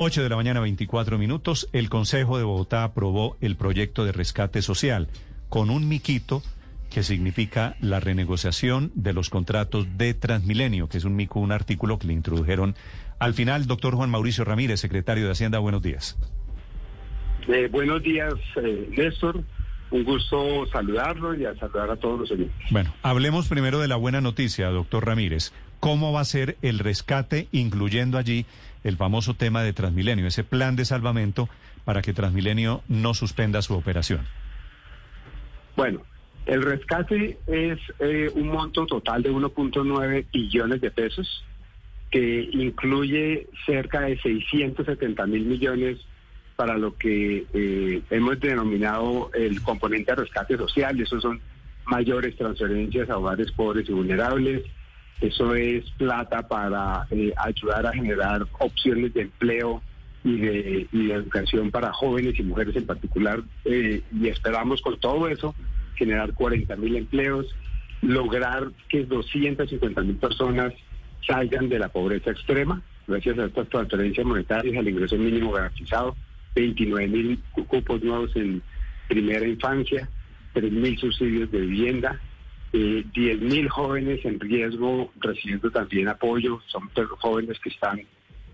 8 de la mañana, 24 minutos. El Consejo de Bogotá aprobó el proyecto de rescate social con un miquito que significa la renegociación de los contratos de Transmilenio, que es un mico, un artículo que le introdujeron al final. Doctor Juan Mauricio Ramírez, secretario de Hacienda, buenos días. Eh, buenos días, eh, Néstor. Un gusto saludarlo y a saludar a todos los oyentes. Bueno, hablemos primero de la buena noticia, doctor Ramírez. ¿Cómo va a ser el rescate, incluyendo allí el famoso tema de Transmilenio, ese plan de salvamento para que Transmilenio no suspenda su operación? Bueno, el rescate es eh, un monto total de 1.9 billones de pesos que incluye cerca de 670 mil millones para lo que eh, hemos denominado el componente de rescate social. Esos son mayores transferencias a hogares pobres y vulnerables. Eso es plata para eh, ayudar a generar opciones de empleo y de, educación para jóvenes y mujeres en particular. Eh, y esperamos con todo eso generar 40 mil empleos, lograr que 250 mil personas salgan de la pobreza extrema, gracias a estas transferencias monetarias, al ingreso mínimo garantizado, 29 mil cupos nuevos en primera infancia, 3 mil subsidios de vivienda, eh, 10 mil jóvenes en riesgo recibiendo también apoyo, son jóvenes que están,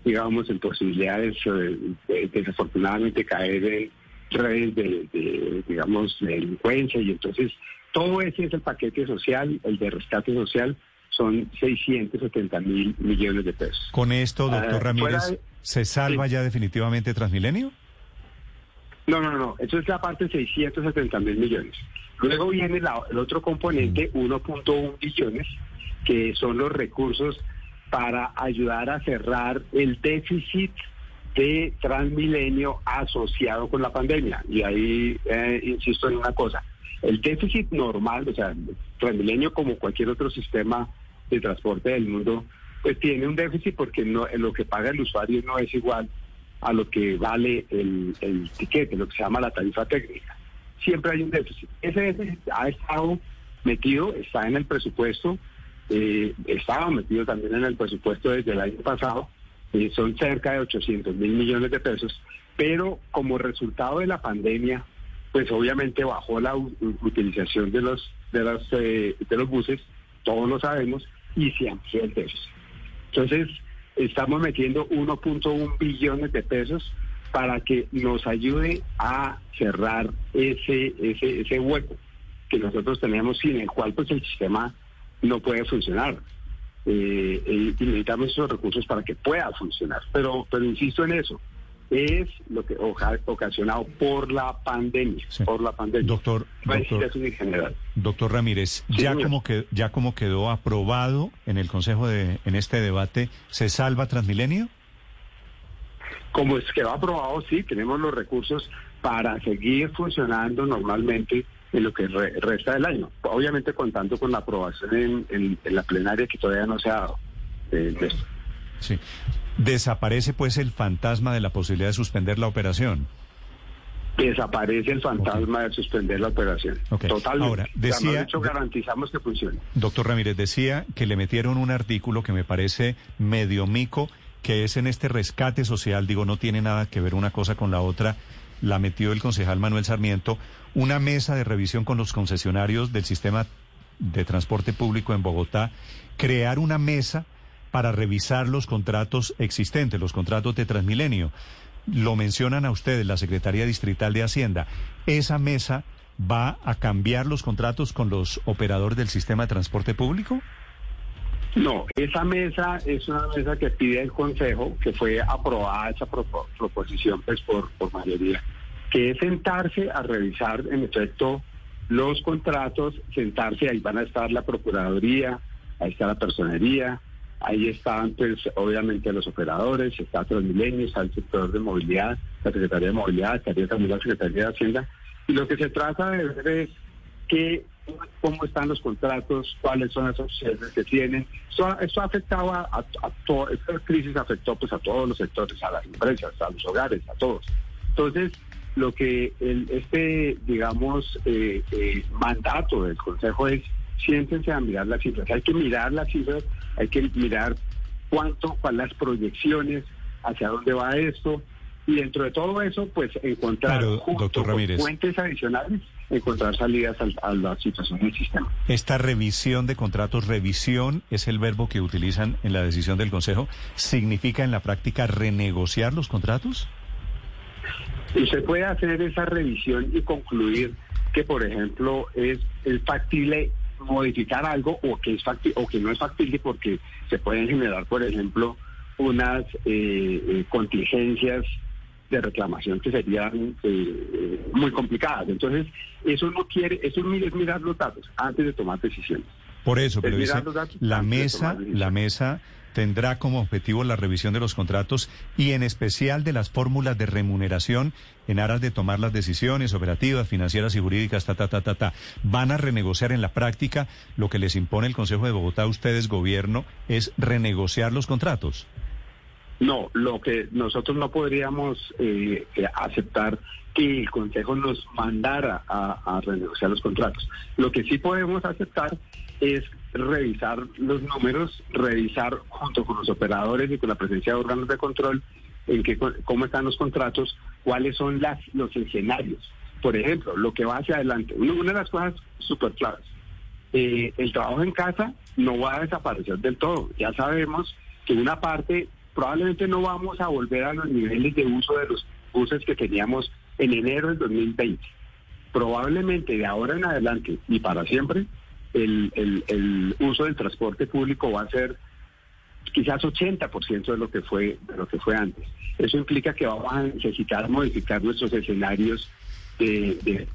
digamos, en posibilidades eh, de, desafortunadamente caer en redes de, de, digamos, de delincuencia y entonces todo ese es el paquete social, el de rescate social, son 670 mil millones de pesos. Con esto, doctor Ah, Ramírez, fuera de- ¿se salva Sí. ya definitivamente Transmilenio? No, no, no, eso es la parte de 670 mil millones. Luego viene la- el otro componente, 1.1 billones, que son los recursos para ayudar a cerrar el déficit de Transmilenio asociado con la pandemia. Y ahí eh, insisto en una cosa, el déficit normal, o sea, Transmilenio como cualquier otro sistema de transporte del mundo, pues tiene un déficit porque no, lo que paga el usuario no es igual a lo que vale el, el tiquete, lo que se llama la tarifa técnica. Siempre hay un déficit. Ese déficit ha estado metido, está en el presupuesto, eh, estaba metido también en el presupuesto desde el año pasado, eh, son cerca de 800 mil millones de pesos, pero como resultado de la pandemia, pues obviamente bajó la utilización de los de los eh, de los buses, todos lo sabemos, y se amplió el déficit. Entonces, estamos metiendo 1.1 billones de pesos para que nos ayude a cerrar ese, ese, ese hueco que nosotros tenemos sin el cual pues el sistema no puede funcionar. Eh, eh, y necesitamos esos recursos para que pueda funcionar. Pero, pero insisto en eso, es lo que oja- ocasionado por la pandemia, Sí. por la pandemia. Doctor, doctor. general. Ramírez, Sí, ya señor. como que ya como quedó aprobado en el Consejo de en este debate, ¿se salva Transmilenio? Como es que va aprobado, sí, tenemos los recursos para seguir funcionando normalmente en lo que re- resta del año. Obviamente contando con la aprobación en, en- en la plenaria que todavía no se ha dado. eh, de esto. Sí. Desaparece pues el fantasma de la posibilidad de suspender la operación. Desaparece el fantasma de suspender la operación. Ok. Totalmente. Ahora, O sea, decía- dicho, de- garantizamos que funcione. Doctor Ramírez decía que le metieron un artículo que me parece medio mico, que es en este rescate social, digo, no tiene nada que ver una cosa con la otra, la metió el concejal Manuel Sarmiento, una mesa de revisión con los concesionarios del sistema de transporte público en Bogotá, crear una mesa para revisar los contratos existentes, los contratos de Transmilenio. Lo mencionan a ustedes, la Secretaría Distrital de Hacienda. ¿Esa mesa va a cambiar los contratos con los operadores del sistema de transporte público? No, esa mesa es una mesa que pide el Consejo, que fue aprobada esa propo- proposición pues por, mayoría, que es sentarse a revisar en efecto los contratos, sentarse, ahí van a estar la Procuraduría, ahí está la Personería, Ahí están, pues, obviamente los operadores, está Transmilenio, está el sector de movilidad, la Secretaría de Movilidad, estaría también la Secretaría de Hacienda. Y lo que se trata de ver es que, cómo están los contratos, cuáles son las opciones que tienen. Esto, esto ha afectado a, a, a todo, esta crisis afectó pues a todos los sectores, a las empresas, a los hogares, a todos. Entonces, lo que el, este, digamos, eh, eh, mandato del Consejo es siéntense a mirar las cifras. Hay que mirar las cifras, hay que mirar cuánto, cuáles las proyecciones, hacia dónde va esto, y dentro de todo eso, pues encontrar Claro, junto doctor con Ramírez. fuentes adicionales, encontrar salidas al- a, la situación del sistema. Esta revisión de contratos, revisión es el verbo que utilizan en la decisión del Consejo, ¿significa en la práctica renegociar los contratos? Usted puede hacer esa revisión y concluir que, por ejemplo, es, es factible modificar algo o que es facti- o que no es factible porque se pueden generar, por ejemplo, unas eh, eh, contingencias de reclamación que serían eh, eh, muy complicadas. Entonces, eso no quiere, eso es mirar los datos antes de tomar decisiones. Por eso, pero dice, la mesa, la mesa tendrá como objetivo la revisión de los contratos y en especial de las fórmulas de remuneración en aras de tomar las decisiones operativas, financieras y jurídicas, ta, ta, ta, ta, ta. Van a renegociar en la práctica lo que les impone el Consejo de Bogotá a ustedes, gobierno, es renegociar los contratos. No, lo que nosotros no podríamos eh, eh, aceptar que el Consejo nos mandara a, a renegociar los contratos. Lo que sí podemos aceptar es revisar los números, revisar junto con los operadores y con la presencia de órganos de control en qué, cómo están los contratos, cuáles son las, los escenarios. Por ejemplo, lo que va hacia adelante. Una, de las cosas súper claras. Eh, el trabajo en casa no va a desaparecer del todo. Ya sabemos que una parte probablemente no vamos a volver a los niveles de uso de los buses que teníamos en enero del 2020. Probablemente de ahora en adelante y para siempre, el, uso del transporte público va a ser quizás 80% de lo que fue de lo que fue antes. Eso implica que vamos a necesitar modificar nuestros escenarios de, de.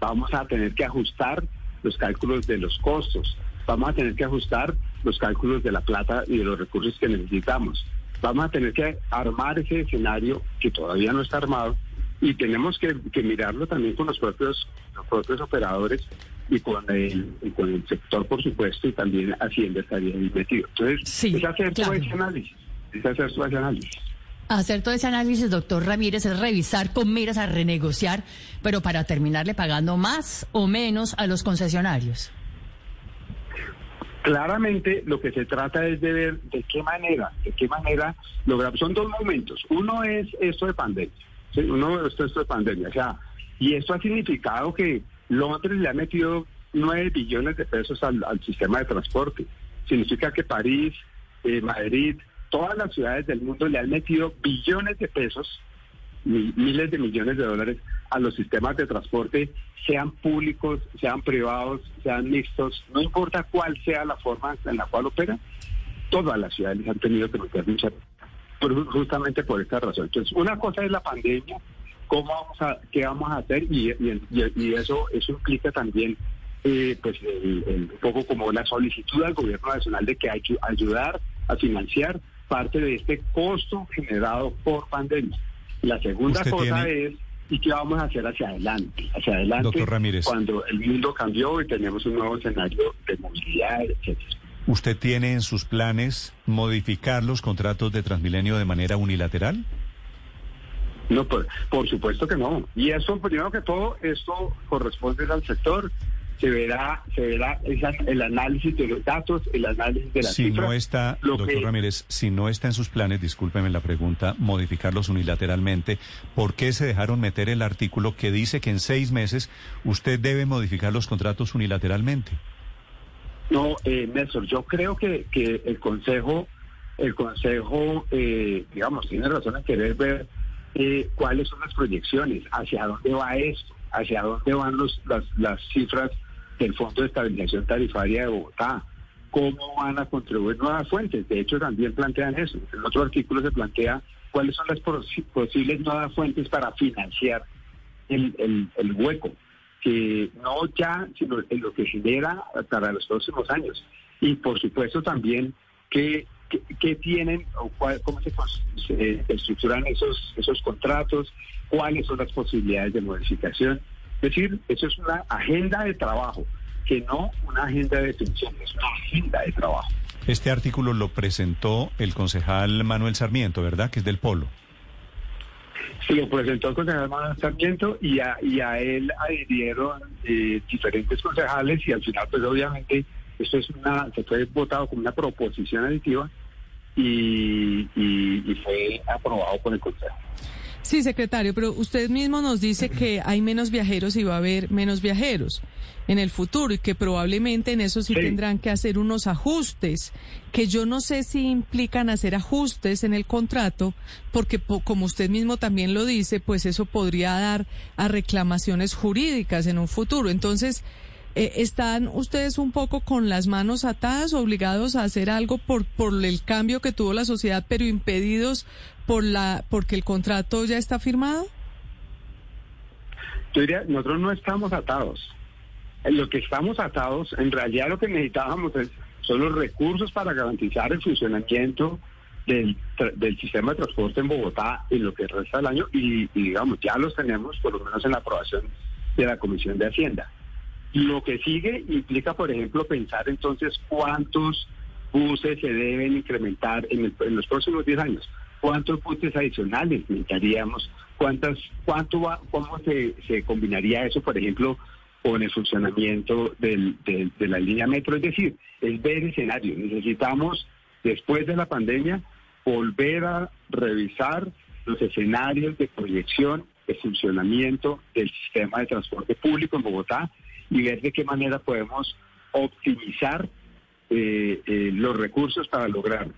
Vamos a tener que ajustar los cálculos de los costos. Vamos a tener que ajustar los cálculos de la plata y de los recursos que necesitamos. Vamos a tener que armar ese escenario que todavía no está armado y tenemos que, que mirarlo también con los propios, los propios operadores y con el, y con el sector, por supuesto, y también Hacienda estaría ahí metido. Entonces, Sí, es hacer todo claro. ese análisis. Es hacer todo ese análisis. Hacer todo ese análisis, doctor Ramírez, es revisar con miras a renegociar, pero para terminarle pagando más o menos a los concesionarios. Claramente lo que se trata es de ver de qué manera, de qué manera lograr. Son dos momentos. Uno es esto de pandemia. ¿sí? Uno es esto de pandemia. O sea, y esto ha significado que Londres le ha metido 9 billones de pesos al, al sistema de transporte. Significa que París, eh, Madrid, todas las ciudades del mundo le han metido billones de pesos miles de millones de dólares a los sistemas de transporte, sean públicos, sean privados, sean mixtos, no importa cuál sea la forma en la cual opera, todas las ciudades han tenido que meter mucha justamente por esta razón. Entonces, una cosa es la pandemia, cómo vamos a, qué vamos a hacer y, y- y- eso, eso implica también eh, pues un poco como la solicitud al gobierno nacional de que hay que ayudar a financiar parte de este costo generado por pandemia. La segunda cosa tiene- es y qué vamos a hacer hacia adelante, hacia adelante Doctor Ramírez. cuando el mundo cambió y tenemos un nuevo escenario de movilidad, etcétera. ¿Usted tiene en sus planes modificar los contratos de Transmilenio de manera unilateral? No, por, por supuesto que no. Y eso, primero que todo, esto corresponde al sector. Se verá, se verá esa- el análisis de los datos, el análisis de las Si cifras. no está, Lo doctor que- Ramírez, si no está en sus planes, discúlpeme la pregunta, modificarlos unilateralmente, ¿por qué se dejaron meter el artículo que dice que en seis meses usted debe modificar los contratos unilateralmente? No, eh, Néstor, yo creo que, que el Consejo, el Consejo, eh, digamos, tiene razón en querer ver eh, cuáles son las proyecciones, hacia dónde va esto, hacia dónde van los, las, las cifras del Fondo de Estabilización Tarifaria de Bogotá, cómo van a contribuir nuevas fuentes. De hecho, también plantean eso. En otro artículo se plantea cuáles son las posi- posibles nuevas fuentes para financiar el, el, hueco, que no ya, sino en lo que genera para los próximos años. Y por supuesto también qué, qué, qué tienen o cuál, cómo se, se estructuran esos, esos contratos, cuáles son las posibilidades de modificación. Es decir, eso es una agenda de trabajo, que no una agenda de detención, es una agenda de trabajo. Este artículo lo presentó el concejal Manuel Sarmiento, ¿verdad? Que es del Polo. Se lo presentó el concejal Manuel Sarmiento y a, y a él adhirieron eh, diferentes concejales y al final, pues obviamente, esto es una, se fue votado como una proposición aditiva y, y- y fue aprobado por el consejo. Sí, secretario, pero usted mismo nos dice que hay menos viajeros y va a haber menos viajeros en el futuro y que probablemente en eso sí, Sí. tendrán que hacer unos ajustes, que yo no sé si implican hacer ajustes en el contrato, porque po- como usted mismo también lo dice, pues eso podría dar a reclamaciones jurídicas en un futuro. Entonces, eh, ¿están ustedes un poco con las manos atadas, obligados a hacer algo por, por el cambio que tuvo la sociedad, pero impedidos por la porque el contrato ya está firmado? Yo diría, nosotros no estamos atados. En lo que estamos atados, en realidad lo que necesitábamos es, son los recursos para garantizar el funcionamiento del, del sistema de transporte en Bogotá en lo que resta del año y, digamos, ya los tenemos por lo menos en la aprobación de la Comisión de Hacienda. Lo que sigue implica, por ejemplo, pensar entonces cuántos buses se deben incrementar en, el- en los próximos 10 años, cuántos buses adicionales necesitaríamos, cuántas, cuánto va, cómo se, combinaría eso, por ejemplo, con el funcionamiento del- de la línea metro. Es decir, es ver escenarios. Necesitamos, después de la pandemia, volver a revisar los escenarios de proyección, de funcionamiento del sistema de transporte público en Bogotá y ver de qué manera podemos optimizar eh, eh, los recursos para lograr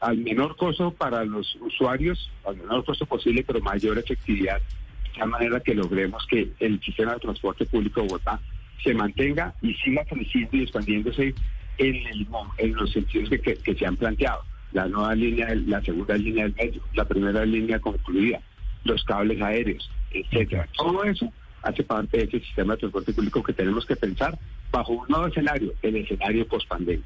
al menor costo para los usuarios, al menor costo posible, pero mayor efectividad, de tal manera que logremos que el sistema de transporte público de Bogotá se mantenga y siga creciendo y expandiéndose en, el en los sentidos que, se han planteado. La nueva línea, la segunda línea del metro, la primera línea concluida, los cables aéreos, etcétera. Todo eso hace parte de ese sistema de transporte público que tenemos que pensar bajo un nuevo escenario, el escenario post pandemia.